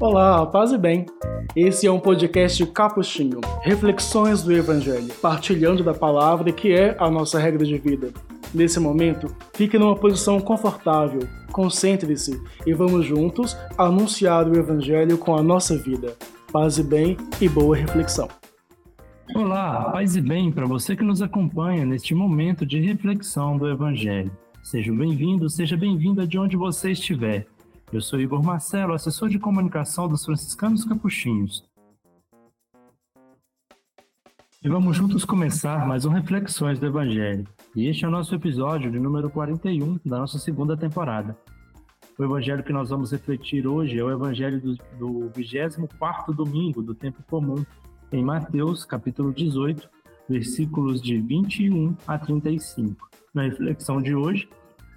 Olá, paz e bem. Esse é um podcast capuchinho, reflexões do Evangelho, partilhando da palavra que é a nossa regra de vida. Nesse momento, fique numa posição confortável, concentre-se e vamos juntos anunciar o Evangelho com a nossa vida. Paz e bem e boa reflexão. Olá, paz e bem para você que nos acompanha neste momento de reflexão do Evangelho. Seja bem-vindo, seja bem-vinda de onde você estiver. Eu sou Igor Marcelo, assessor de comunicação dos franciscanos capuchinhos. E vamos juntos começar mais um Reflexões do Evangelho. E este é o nosso episódio de número 41 da nossa segunda temporada. O evangelho que nós vamos refletir hoje é o evangelho do, do 24º domingo do tempo comum, em Mateus, capítulo 18, versículos de 21 a 35. Na reflexão de hoje,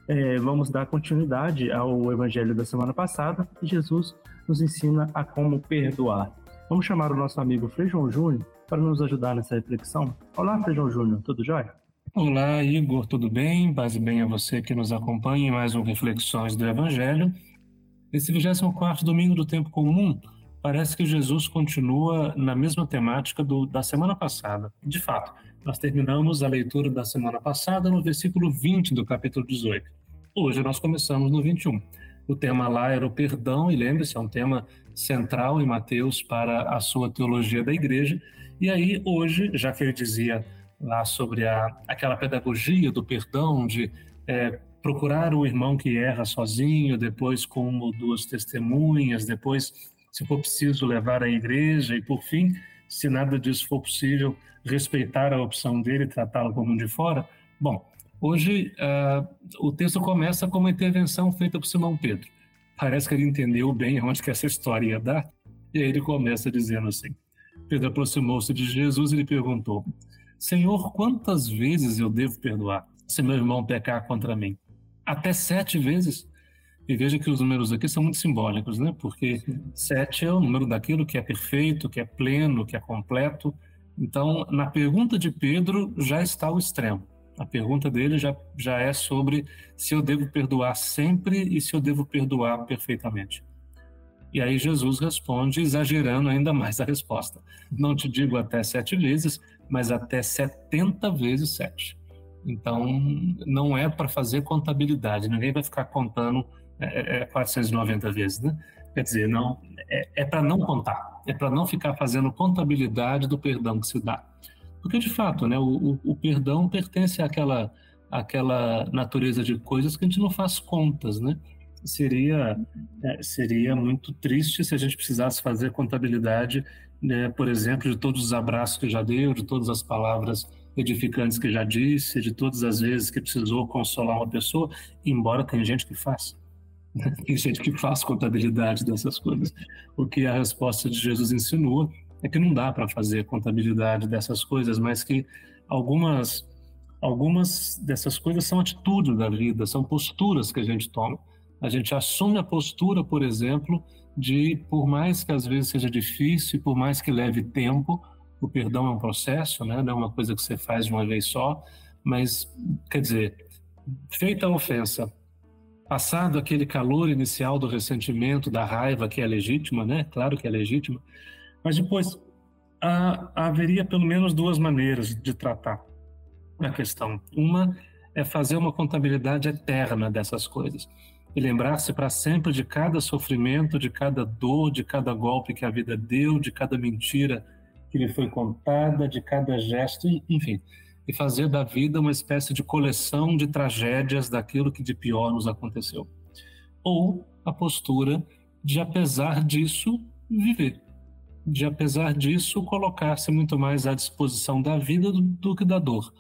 é, vamos dar continuidade ao evangelho da semana passada e Jesus nos ensina a como perdoar. Vamos chamar o nosso amigo Feijão Júnior para nos ajudar nessa reflexão. Olá, Feijão Júnior, tudo jóia? Olá, Igor, tudo bem? Paz bem a você que nos acompanha em mais um Reflexões do Evangelho. Esse 24 domingo do tempo comum, parece que Jesus continua na mesma temática do, da semana passada. De fato, nós terminamos a leitura da semana passada no versículo 20 do capítulo 18. Hoje nós começamos no 21. O tema lá era o perdão, e lembre-se, é um tema central em Mateus para a sua teologia da igreja. E aí, hoje, já que ele dizia lá sobre a, aquela pedagogia do perdão, de é, procurar o irmão que erra sozinho, depois como duas testemunhas, depois se for preciso, levar à igreja e, por fim, se nada disso for possível, respeitar a opção dele tratá-lo como um de fora. Bom, hoje uh, o texto começa com uma intervenção feita por Simão Pedro. Parece que ele entendeu bem onde que essa história ia dar, e aí ele começa dizendo assim: Pedro aproximou-se de Jesus e lhe perguntou: Senhor, quantas vezes eu devo perdoar se meu irmão pecar contra mim? Até sete vezes? E veja que os números aqui são muito simbólicos, né? Porque sete é o número daquilo que é perfeito, que é pleno, que é completo. Então, na pergunta de Pedro já está o extremo. A pergunta dele já, já é sobre se eu devo perdoar sempre e se eu devo perdoar perfeitamente. E aí Jesus responde, exagerando ainda mais a resposta. Não te digo até sete vezes, mas até setenta vezes sete. Então, não é para fazer contabilidade, ninguém vai ficar contando é, é 490 é vezes, né? Quer dizer, não é, é para não contar, é para não ficar fazendo contabilidade do perdão que se dá. Porque, de fato, né, o, o, perdão pertence àquela, àquela natureza de coisas que a gente não faz contas, né? Seria, é, seria muito triste se a gente precisasse fazer contabilidade, né, por exemplo, de todos os abraços que já deu, de todas as palavras edificantes que já disse, de todas as vezes que precisou consolar uma pessoa, embora tem gente que faz. Tem gente que faz contabilidade dessas coisas. O que a resposta de Jesus insinua é que não dá para fazer contabilidade dessas coisas, mas que algumas algumas dessas coisas são atitudes da vida, são posturas que a gente toma. A gente assume a postura, por exemplo, de por mais que às vezes seja difícil, por mais que leve tempo, o perdão é um processo, né? não é uma coisa que você faz de uma vez só, mas quer dizer, feita a ofensa, Passado aquele calor inicial do ressentimento, da raiva, que é legítima, né? Claro que é legítima. Mas depois, há, haveria pelo menos duas maneiras de tratar a questão. Uma é fazer uma contabilidade eterna dessas coisas e lembrar-se para sempre de cada sofrimento, de cada dor, de cada golpe que a vida deu, de cada mentira que lhe foi contada, de cada gesto, enfim, e fazer da vida uma espécie de coleção de tragédias daquilo que de pior nos aconteceu. Ou a postura de, apesar disso, viver. De, apesar disso, colocar-se muito mais à disposição da vida do, do que da dor.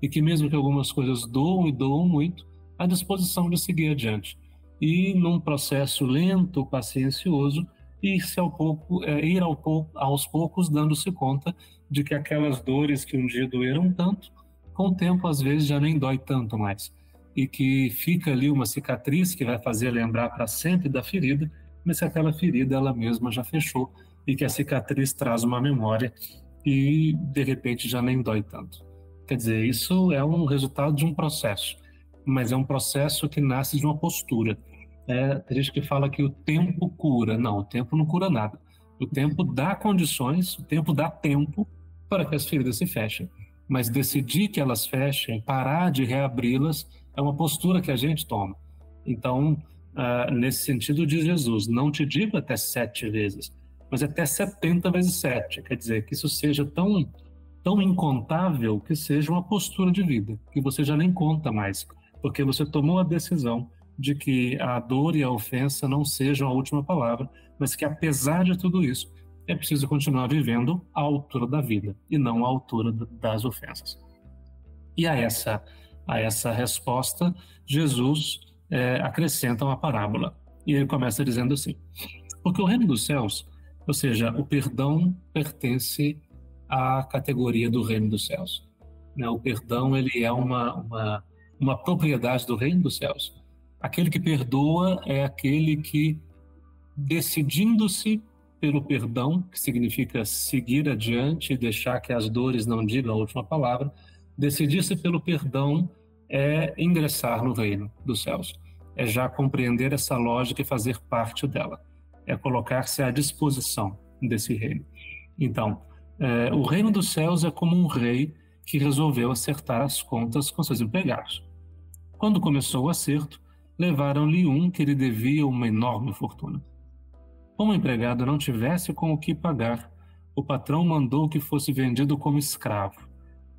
E que, mesmo que algumas coisas doam e doam muito, à disposição de seguir adiante. E, num processo lento, paciencioso, ir-se ao pouco, é, ir ao pouco, aos poucos dando-se conta de que aquelas dores que um dia doeram tanto, com o tempo às vezes já nem dói tanto mais. E que fica ali uma cicatriz que vai fazer lembrar para sempre da ferida, mas que aquela ferida ela mesma já fechou e que a cicatriz traz uma memória e de repente já nem dói tanto. Quer dizer, isso é um resultado de um processo, mas é um processo que nasce de uma postura. É, tem gente que fala que o tempo cura. Não, o tempo não cura nada. O tempo dá condições, o tempo dá tempo para que as feridas se fechem. Mas decidir que elas fechem, parar de reabri-las, é uma postura que a gente toma. Então, uh, nesse sentido, diz Jesus: não te digo até sete vezes, mas até setenta vezes sete. Quer dizer, que isso seja tão, tão incontável que seja uma postura de vida, que você já nem conta mais, porque você tomou a decisão de que a dor e a ofensa não sejam a última palavra, mas que apesar de tudo isso, é preciso continuar vivendo à altura da vida e não à altura das ofensas. E a essa, a essa resposta, Jesus é, acrescenta uma parábola. E ele começa dizendo assim: Porque o reino dos céus, ou seja, o perdão pertence à categoria do reino dos céus. Né? O perdão ele é uma, uma, uma propriedade do reino dos céus. Aquele que perdoa é aquele que, decidindo-se pelo perdão, que significa seguir adiante e deixar que as dores não digam a última palavra, decidir-se pelo perdão é ingressar no reino dos céus, é já compreender essa lógica e fazer parte dela, é colocar-se à disposição desse reino. Então, é, o reino dos céus é como um rei que resolveu acertar as contas com seus empregados. Quando começou o acerto, levaram-lhe um que lhe devia uma enorme fortuna. Como o empregado não tivesse com o que pagar, o patrão mandou que fosse vendido como escravo,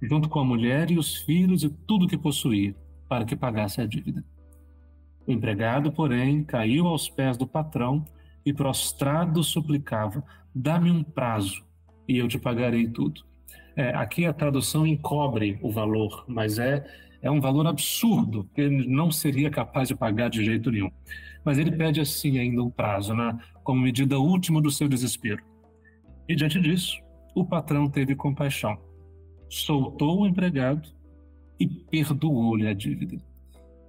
junto com a mulher e os filhos e tudo que possuía, para que pagasse a dívida. O empregado, porém, caiu aos pés do patrão e, prostrado, suplicava: Dá-me um prazo e eu te pagarei tudo. É, aqui a tradução encobre o valor, mas é é um valor absurdo que ele não seria capaz de pagar de jeito nenhum. Mas ele pede assim ainda um prazo, né, como medida última do seu desespero. E diante disso, o patrão teve compaixão, soltou o empregado e perdoou-lhe a dívida.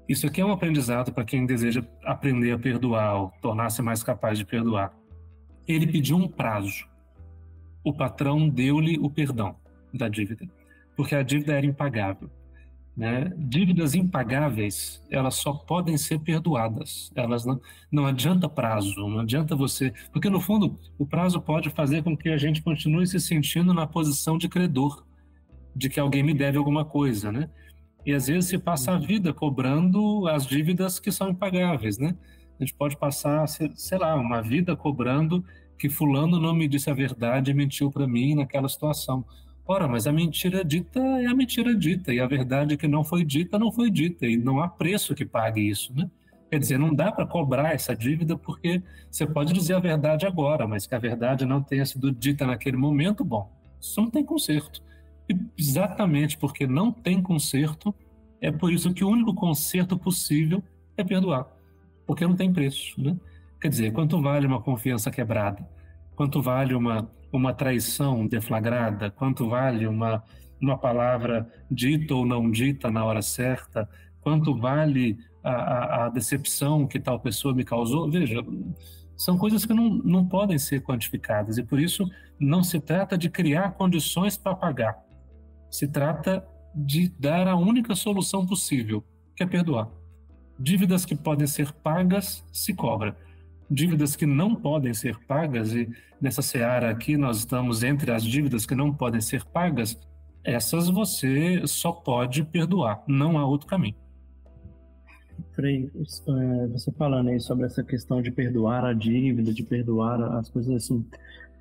Isso aqui é um aprendizado para quem deseja aprender a perdoar ou tornar-se mais capaz de perdoar. Ele pediu um prazo. O patrão deu-lhe o perdão da dívida, porque a dívida era impagável. Né? Dívidas impagáveis, elas só podem ser perdoadas. Elas não, não adianta prazo, não adianta você. Porque, no fundo, o prazo pode fazer com que a gente continue se sentindo na posição de credor, de que alguém me deve alguma coisa, né? E às vezes se passa a vida cobrando as dívidas que são impagáveis, né? A gente pode passar, sei lá, uma vida cobrando que fulano não me disse a verdade e mentiu para mim naquela situação. Ora, mas a mentira dita é a mentira dita, e a verdade que não foi dita, não foi dita, e não há preço que pague isso, né? Quer dizer, não dá para cobrar essa dívida porque você pode dizer a verdade agora, mas que a verdade não tenha sido dita naquele momento, bom, isso não tem conserto. E exatamente porque não tem conserto, é por isso que o único conserto possível é perdoar, porque não tem preço, né? Quer dizer, quanto vale uma confiança quebrada? Quanto vale uma uma traição deflagrada, quanto vale uma, uma palavra dita ou não dita na hora certa, quanto vale a, a, a decepção que tal pessoa me causou. Veja, são coisas que não, não podem ser quantificadas e por isso não se trata de criar condições para pagar, se trata de dar a única solução possível, que é perdoar. Dívidas que podem ser pagas se cobra dívidas que não podem ser pagas, e nessa seara aqui nós estamos entre as dívidas que não podem ser pagas, essas você só pode perdoar, não há outro caminho. Frei, é, você falando aí sobre essa questão de perdoar a dívida, de perdoar as coisas assim,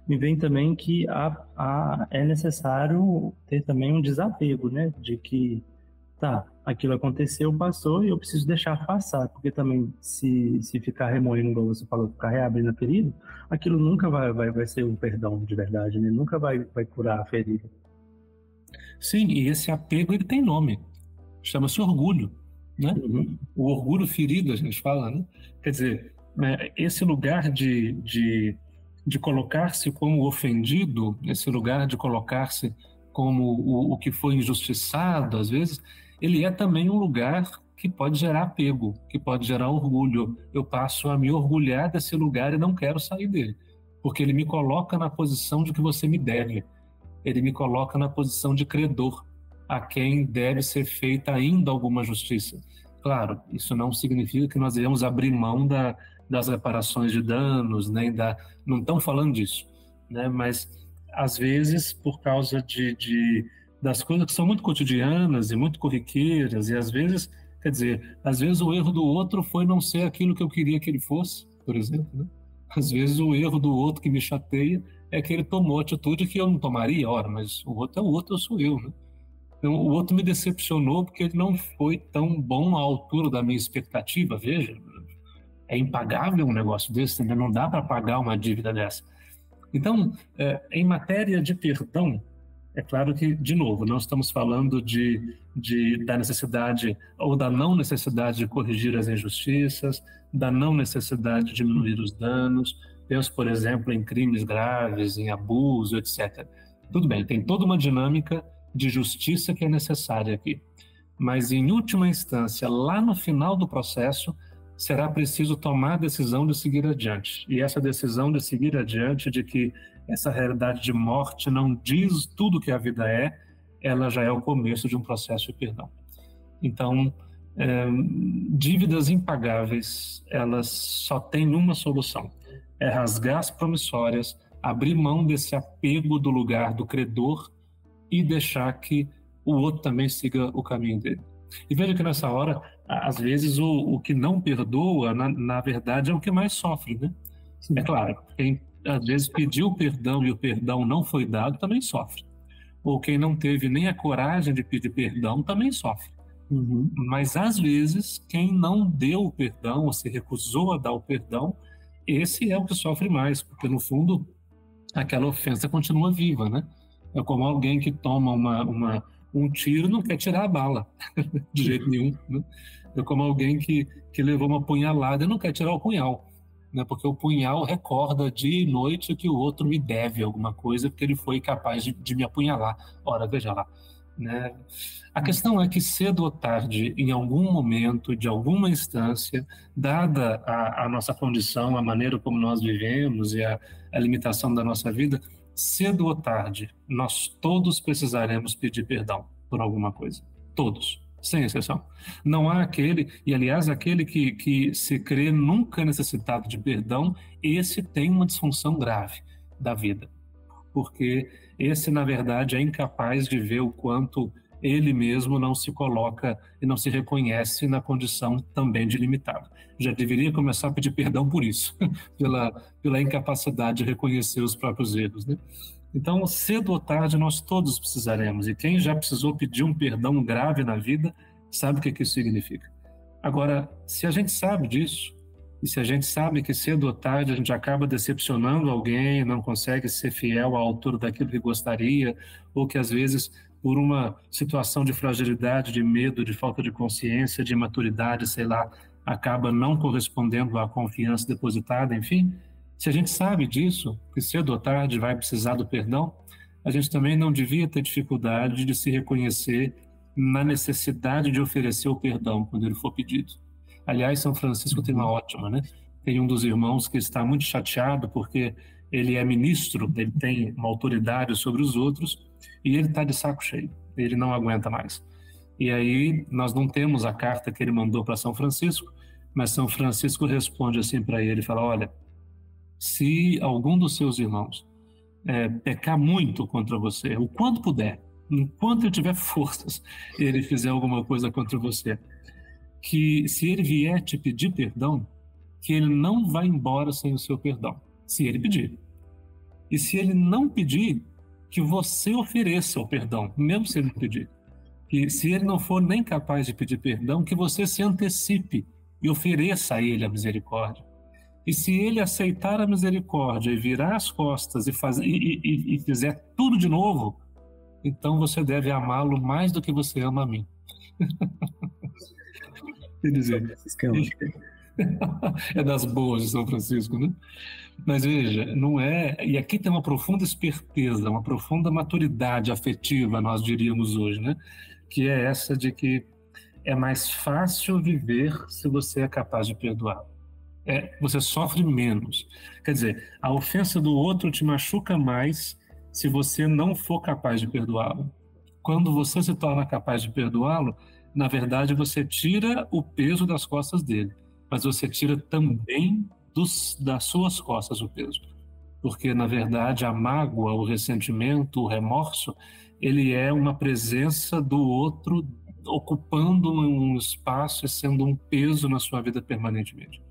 me vem também que há, há, é necessário ter também um desapego, né? De que, tá, aquilo aconteceu, passou e eu preciso deixar passar, porque também se, se ficar remoendo, como você falou, ficar reabrindo a ferida, aquilo nunca vai, vai, vai ser um perdão de verdade, né? Nunca vai, vai curar a ferida. Sim, e esse apego ele tem nome, chama-se orgulho, né? Uhum. O orgulho ferido, a gente fala, né? Quer dizer, né, esse lugar de, de, de colocar-se como ofendido, esse lugar de colocar-se como o, o que foi injustiçado, às vezes, ele é também um lugar que pode gerar apego, que pode gerar orgulho. Eu passo a me orgulhar desse lugar e não quero sair dele, porque ele me coloca na posição de que você me deve. Ele me coloca na posição de credor, a quem deve ser feita ainda alguma justiça. Claro, isso não significa que nós devemos abrir mão da, das reparações de danos, nem da. Não estão falando disso, né? Mas às vezes, por causa de, de das coisas que são muito cotidianas e muito corriqueiras, e às vezes, quer dizer, às vezes o erro do outro foi não ser aquilo que eu queria que ele fosse, por exemplo, né? Às vezes o erro do outro que me chateia é que ele tomou atitude que eu não tomaria, ora, mas o outro é o outro, eu sou eu, né? Então, o outro me decepcionou porque ele não foi tão bom à altura da minha expectativa, veja. É impagável um negócio desse, né? não dá para pagar uma dívida dessa. Então, é, em matéria de perdão, é claro que, de novo, não estamos falando de, de, da necessidade ou da não necessidade de corrigir as injustiças, da não necessidade de diminuir os danos. Penso, por exemplo, em crimes graves, em abuso, etc. Tudo bem, tem toda uma dinâmica de justiça que é necessária aqui. Mas, em última instância, lá no final do processo, será preciso tomar a decisão de seguir adiante. E essa decisão de seguir adiante, de que essa realidade de morte não diz tudo que a vida é, ela já é o começo de um processo de perdão. Então, é, dívidas impagáveis, elas só têm uma solução: é rasgar as promissórias, abrir mão desse apego do lugar do credor e deixar que o outro também siga o caminho dele. E veja que nessa hora, às vezes, o, o que não perdoa, na, na verdade, é o que mais sofre, né? Sim. É claro, quem às vezes pediu perdão e o perdão não foi dado também sofre. Ou quem não teve nem a coragem de pedir perdão também sofre. Uhum. Mas às vezes, quem não deu o perdão ou se recusou a dar o perdão, esse é o que sofre mais, porque no fundo aquela ofensa continua viva, né? É como alguém que toma uma, uma, um tiro não quer tirar a bala, de jeito nenhum. Né? É como alguém que, que levou uma punhalada e não quer tirar o punhal. Né? Porque o punhal recorda dia e noite que o outro me deve alguma coisa, porque ele foi capaz de, de me apunhalar. Ora, veja lá. Né? A questão é que cedo ou tarde, em algum momento, de alguma instância, dada a, a nossa condição, a maneira como nós vivemos e a, a limitação da nossa vida, cedo ou tarde, nós todos precisaremos pedir perdão por alguma coisa. Todos, sem exceção. Não há aquele, e aliás, aquele que, que se crê nunca necessitado de perdão, esse tem uma disfunção grave da vida. Porque esse, na verdade, é incapaz de ver o quanto ele mesmo não se coloca e não se reconhece na condição também de limitado. Já deveria começar a pedir perdão por isso, pela, pela incapacidade de reconhecer os próprios erros. Né? Então, cedo ou tarde, nós todos precisaremos, e quem já precisou pedir um perdão grave na vida, sabe o que, isso significa. Agora, se a gente sabe disso, e se a gente sabe que cedo ou tarde a gente acaba decepcionando alguém, não consegue ser fiel à altura daquilo que gostaria, ou que às vezes por uma situação de fragilidade, de medo, de falta de consciência, de maturidade, sei lá, acaba não correspondendo à confiança depositada, enfim. Se a gente sabe disso, que cedo ou tarde vai precisar do perdão, a gente também não devia ter dificuldade de se reconhecer na necessidade de oferecer o perdão quando ele for pedido. Aliás, São Francisco tem uma ótima, né? Tem um dos irmãos que está muito chateado porque ele é ministro, ele tem uma autoridade sobre os outros e ele está de saco cheio, ele não aguenta mais. E aí nós não temos a carta que ele mandou para São Francisco, mas São Francisco responde assim para ele, fala, olha, se algum dos seus irmãos é, pecar muito contra você, o quanto puder, enquanto ele tiver forças, ele fizer alguma coisa contra você, que se ele vier te pedir perdão, que ele não vai embora sem o seu perdão, se ele pedir. E se ele não pedir, que você ofereça o perdão, mesmo se ele não pedir. Que se ele não for nem capaz de pedir perdão, que você se antecipe e ofereça a ele a misericórdia. E se ele aceitar a misericórdia e virar as costas e, fazer, e, e, e fizer tudo de novo, então você deve amá-lo mais do que você ama a mim. Quer dizer, é das boas de São Francisco, né? Mas veja, não é. E aqui tem uma profunda esperteza, uma profunda maturidade afetiva, nós diríamos hoje, né? Que é essa de que é mais fácil viver se você é capaz de perdoar. É, você sofre menos. Quer dizer, a ofensa do outro te machuca mais se você não for capaz de perdoá-lo. Quando você se torna capaz de perdoá-lo, na verdade você tira o peso das costas dele, mas você tira também dos, das suas costas o peso. Porque, na verdade, a mágoa, o ressentimento, o remorso, ele é uma presença do outro ocupando um espaço e sendo um peso na sua vida permanentemente.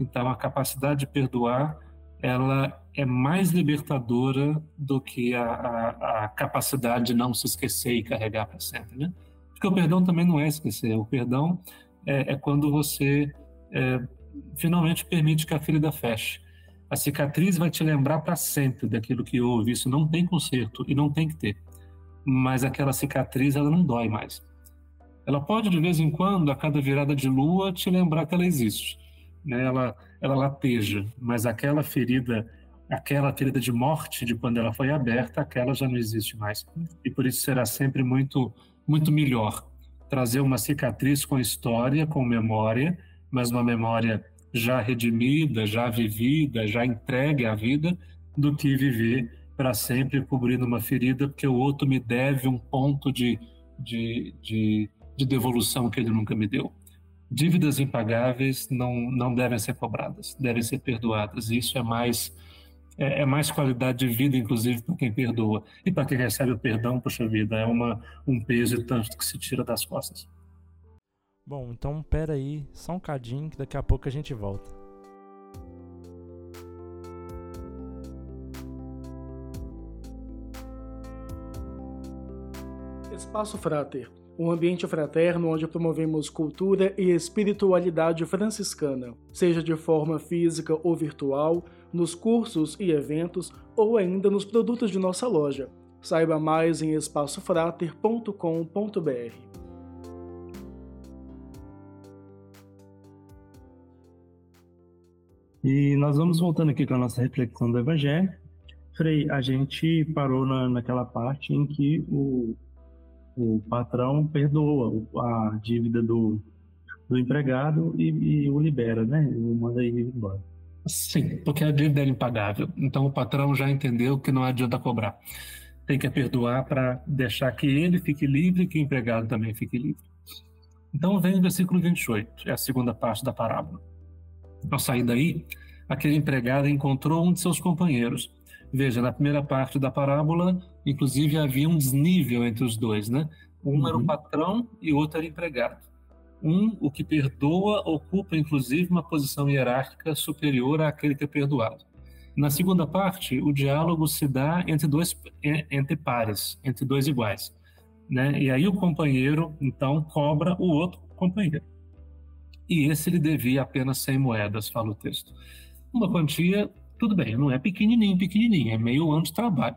Então, a capacidade de perdoar, ela é mais libertadora do que a, a, a capacidade de não se esquecer e carregar para sempre, né? Porque o perdão também não é esquecer. O perdão é, é quando você é, finalmente permite que a ferida feche. A cicatriz vai te lembrar para sempre daquilo que houve. Isso não tem conserto e não tem que ter. Mas aquela cicatriz, ela não dói mais. Ela pode, de vez em quando, a cada virada de lua, te lembrar que ela existe. Né? Ela, ela lateja, mas aquela ferida, aquela ferida de morte de quando ela foi aberta, aquela já não existe mais. E por isso será sempre muito, muito melhor trazer uma cicatriz com história, com memória, mas uma memória já redimida, já vivida, já entregue à vida, do que viver para sempre cobrindo uma ferida porque o outro me deve um ponto de, de, de, de devolução que ele nunca me deu. Dívidas impagáveis não, não devem ser cobradas, devem ser perdoadas. Isso é mais é, é mais qualidade de vida, inclusive, para quem perdoa. E para quem recebe o perdão, puxa vida, é uma, um peso tanto que se tira das costas. Bom, então pera aí, só um cadinho que daqui a pouco a gente volta. Espaço Frater, um ambiente fraterno onde promovemos cultura e espiritualidade franciscana, seja de forma física ou virtual, nos cursos e eventos ou ainda nos produtos de nossa loja. Saiba mais em espaçofrater.com.br. E nós vamos voltando aqui com a nossa reflexão do Evangelho. Frei, a gente parou na, naquela parte em que o, o patrão perdoa a dívida do, do empregado e, e o libera, né? E manda ele embora. Sim, porque a dívida é impagável. Então o patrão já entendeu que não adianta cobrar. Tem que perdoar para deixar que ele fique livre e que o empregado também fique livre. Então vem o versículo 28, é a segunda parte da parábola. Ao sair daí, aquele empregado encontrou um de seus companheiros. Veja, na primeira parte da parábola, inclusive havia um desnível entre os dois, né? Um uhum. era o uhum. patrão e o outro era o empregado. Um, o que perdoa, ocupa inclusive uma posição hierárquica superior àquele que é perdoado. Na segunda parte, o diálogo se dá entre dois entre pares, entre dois iguais, né? E aí o companheiro então cobra o outro companheiro e esse ele devia apenas 100 moedas, fala o texto. Uma quantia, tudo bem, não é pequenininho, pequenininho, é meio ano de trabalho,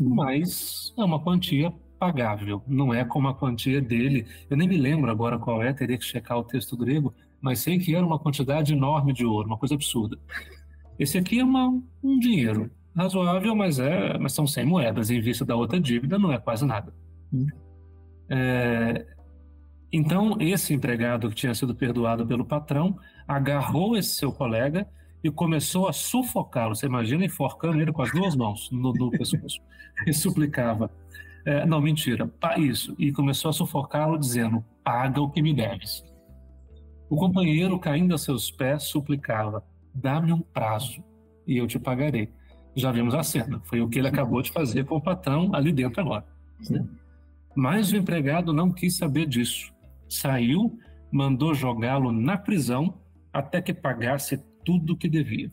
mas é uma quantia pagável, não é como a quantia dele, eu nem me lembro agora qual é, teria que checar o texto grego, mas sei que era uma quantidade enorme de ouro, uma coisa absurda. Esse aqui é uma, um dinheiro razoável, mas, é, mas são 100 moedas, em vista da outra dívida não é quase nada. Hum. É, então, esse empregado que tinha sido perdoado pelo patrão agarrou esse seu colega e começou a sufocá-lo. Você imagina enforcando ele com as duas mãos no, no pescoço. E suplicava. É, não, mentira, isso. E começou a sufocá-lo, dizendo: Paga o que me deves. O companheiro, caindo a seus pés, suplicava: Dá-me um prazo e eu te pagarei. Já vimos a cena. Foi o que ele acabou de fazer com o patrão ali dentro agora. Né? Mas o empregado não quis saber disso saiu, mandou jogá-lo na prisão até que pagasse tudo o que devia.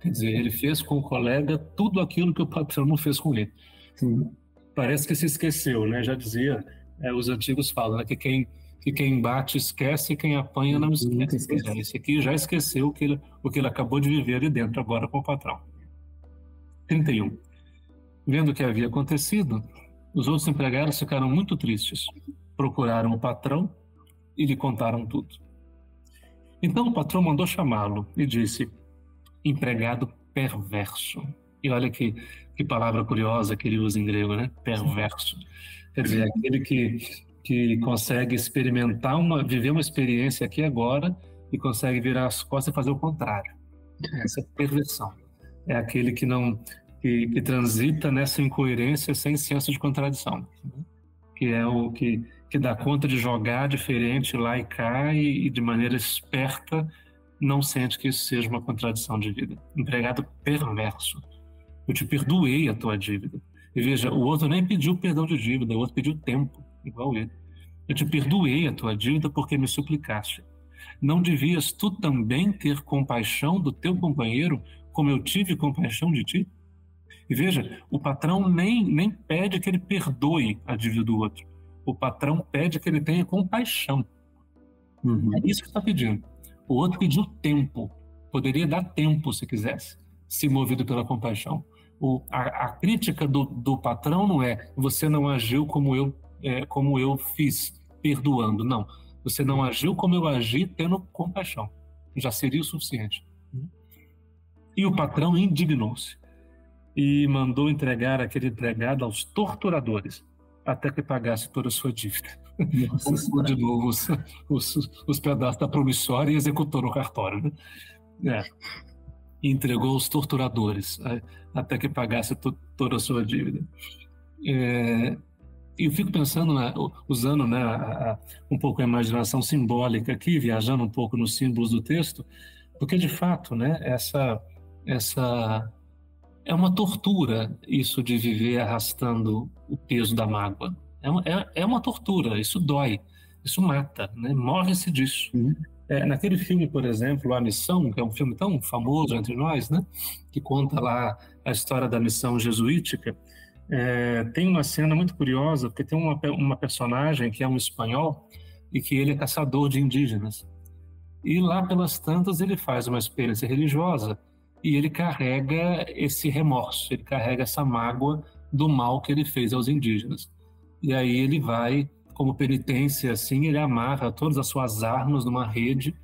Quer dizer, ele fez com o colega tudo aquilo que o patrão não fez com ele. Sim. Parece que se esqueceu, né? Já dizia, é, os antigos falam né? que quem que quem bate esquece e quem apanha não esquece. Esse aqui já esqueceu o que, ele, o que ele acabou de viver ali dentro agora com o patrão. 31. Vendo o que havia acontecido, os outros empregados ficaram muito tristes procuraram o patrão e lhe contaram tudo. Então o patrão mandou chamá-lo e disse: empregado perverso. E olha que, que palavra curiosa que ele usa em grego, né? Perverso. Quer dizer, aquele que, que consegue experimentar uma, viver uma experiência aqui agora e consegue virar as costas e fazer o contrário. Essa é perversão. É aquele que não que, que transita nessa incoerência sem senso de contradição, que é o que que dá conta de jogar diferente lá e cá e, e de maneira esperta não sente que isso seja uma contradição de vida. Empregado perverso. Eu te perdoei a tua dívida. E veja, o outro nem pediu perdão de dívida, o outro pediu tempo, igual ele. Eu te perdoei a tua dívida porque me suplicaste. Não devias tu também ter compaixão do teu companheiro, como eu tive compaixão de ti? E veja, o patrão nem, nem pede que ele perdoe a dívida do outro. O patrão pede que ele tenha compaixão. Uhum. É isso que está pedindo. O outro pediu tempo. Poderia dar tempo se quisesse, se movido pela compaixão. O, a, a, crítica do, do patrão não é você não agiu como eu, é, como eu fiz, perdoando. Não. Você não agiu como eu agi, tendo compaixão. Já seria o suficiente. E o patrão indignou-se e mandou entregar aquele empregado aos torturadores até que pagasse toda a sua dívida. Nossa, de novo os, os, os, pedaços da promissória e executou no cartório. Né? É. Entregou aos torturadores até que pagasse toda a sua dívida. É, e eu fico pensando, né, usando né, a, a, um pouco a imaginação simbólica aqui, viajando um pouco nos símbolos do texto, porque de fato, né, essa, essa é uma tortura isso de viver arrastando peso da mágoa. É uma, é, é uma tortura, isso dói, isso mata, né? morre-se disso. Uhum. É, naquele filme, por exemplo, A Missão, que é um filme tão famoso entre nós, né? que conta lá a história da missão jesuítica, é, tem uma cena muito curiosa, porque tem uma, uma personagem que é um espanhol e que ele é caçador de indígenas. E lá pelas tantas ele faz uma experiência religiosa e ele carrega esse remorso, ele carrega essa mágoa do mal que ele fez aos indígenas. E aí ele vai, como penitência, assim, ele amarra todas as suas armas numa rede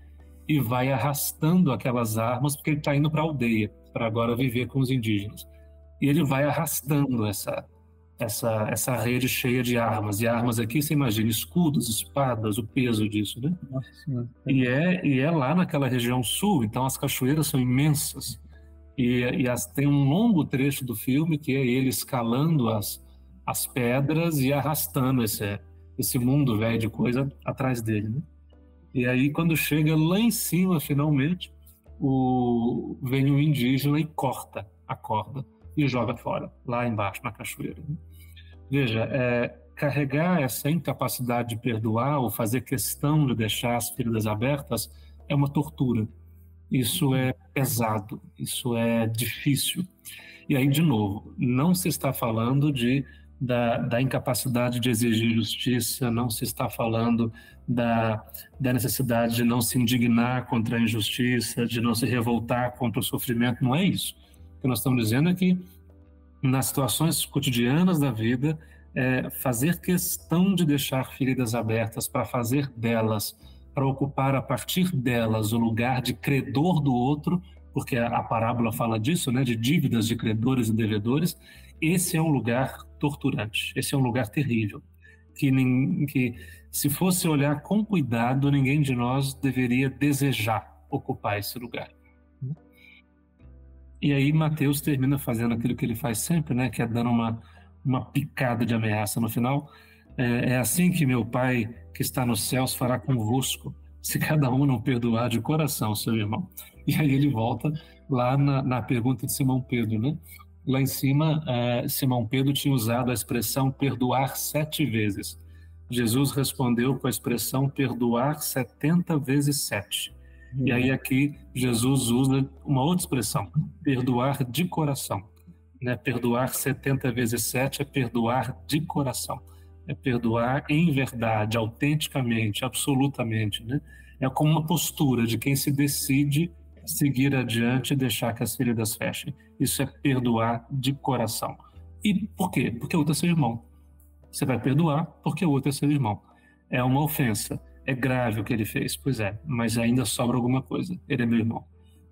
e vai arrastando aquelas armas, porque ele está indo para a aldeia, para agora viver com os indígenas. E ele vai arrastando essa, essa, essa rede cheia de armas. E armas aqui, você imagina, escudos, espadas, o peso disso, né? Nossa, e, é, e é lá naquela região sul, então as cachoeiras são imensas. E, e as, tem um longo trecho do filme que é ele escalando as, as pedras e arrastando esse, esse mundo velho de coisa atrás dele. Né? E aí, quando chega lá em cima, finalmente, o, vem o um indígena e corta a corda e joga fora, lá embaixo, na cachoeira. Né? Veja, é, carregar essa incapacidade de perdoar ou fazer questão de deixar as feridas abertas é uma tortura. Isso é pesado, isso é difícil. E aí, de novo, não se está falando de, da, da incapacidade de exigir justiça, não se está falando da, da necessidade de não se indignar contra a injustiça, de não se revoltar contra o sofrimento, não é isso. O que nós estamos dizendo é que, nas situações cotidianas da vida, é fazer questão de deixar feridas abertas para fazer delas para ocupar a partir delas o lugar de credor do outro, porque a, parábola fala disso, né, de dívidas de credores e devedores, esse é um lugar torturante, esse é um lugar terrível, que, que se fosse olhar com cuidado, ninguém de nós deveria desejar ocupar esse lugar. E aí Mateus termina fazendo aquilo que ele faz sempre, né, que é dando uma, uma picada de ameaça no final, é, é assim que meu Pai que está nos céus fará convosco, se cada um não perdoar de coração seu irmão. E aí ele volta lá na, na pergunta de Simão Pedro, né? Lá em cima, é, Simão Pedro tinha usado a expressão perdoar sete vezes. Jesus respondeu com a expressão perdoar setenta vezes sete. E aí aqui Jesus usa uma outra expressão, perdoar de coração. Né? Perdoar setenta vezes sete é perdoar de coração é perdoar em verdade, autenticamente, absolutamente, né? É como uma postura de quem se decide seguir adiante e deixar que as feridas fechem. Isso é perdoar de coração. E por quê? Porque o outro é seu irmão. Você vai perdoar porque o outro é seu irmão. É uma ofensa. É grave o que ele fez, pois é, mas ainda sobra alguma coisa. Ele é meu irmão.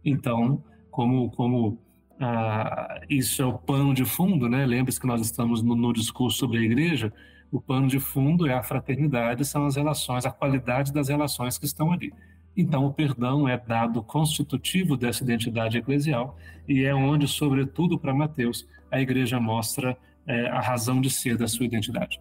Então, como, como ah, isso é o pano de fundo, né? Lembre-se que nós estamos no, no discurso sobre a igreja o pano de fundo é a fraternidade, são as relações, a qualidade das relações que estão ali. Então, o perdão é dado constitutivo dessa identidade eclesial e é onde, sobretudo para Mateus, a igreja mostra é, a razão de ser da sua identidade.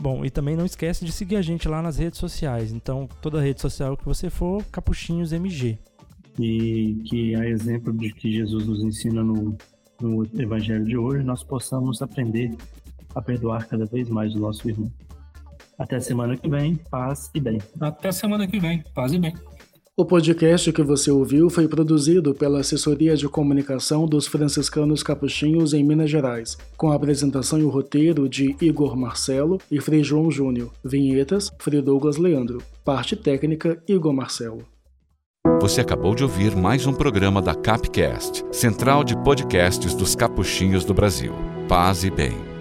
Bom, e também não esquece de seguir a gente lá nas redes sociais. Então, toda rede social que você for, Capuchinhos MG. E que a exemplo de que Jesus nos ensina no, no Evangelho de hoje, nós possamos aprender a perdoar cada vez mais o nosso irmão. Até semana que vem, paz e bem. Até semana que vem, paz e bem. O podcast que você ouviu foi produzido pela Assessoria de Comunicação dos Franciscanos Capuchinhos em Minas Gerais, com a apresentação e o roteiro de Igor Marcelo e Frei João Júnior. Vinhetas, Frei Douglas Leandro. Parte técnica, Igor Marcelo. Você acabou de ouvir mais um programa da Capcast, Central de Podcasts dos Capuchinhos do Brasil. Paz e bem.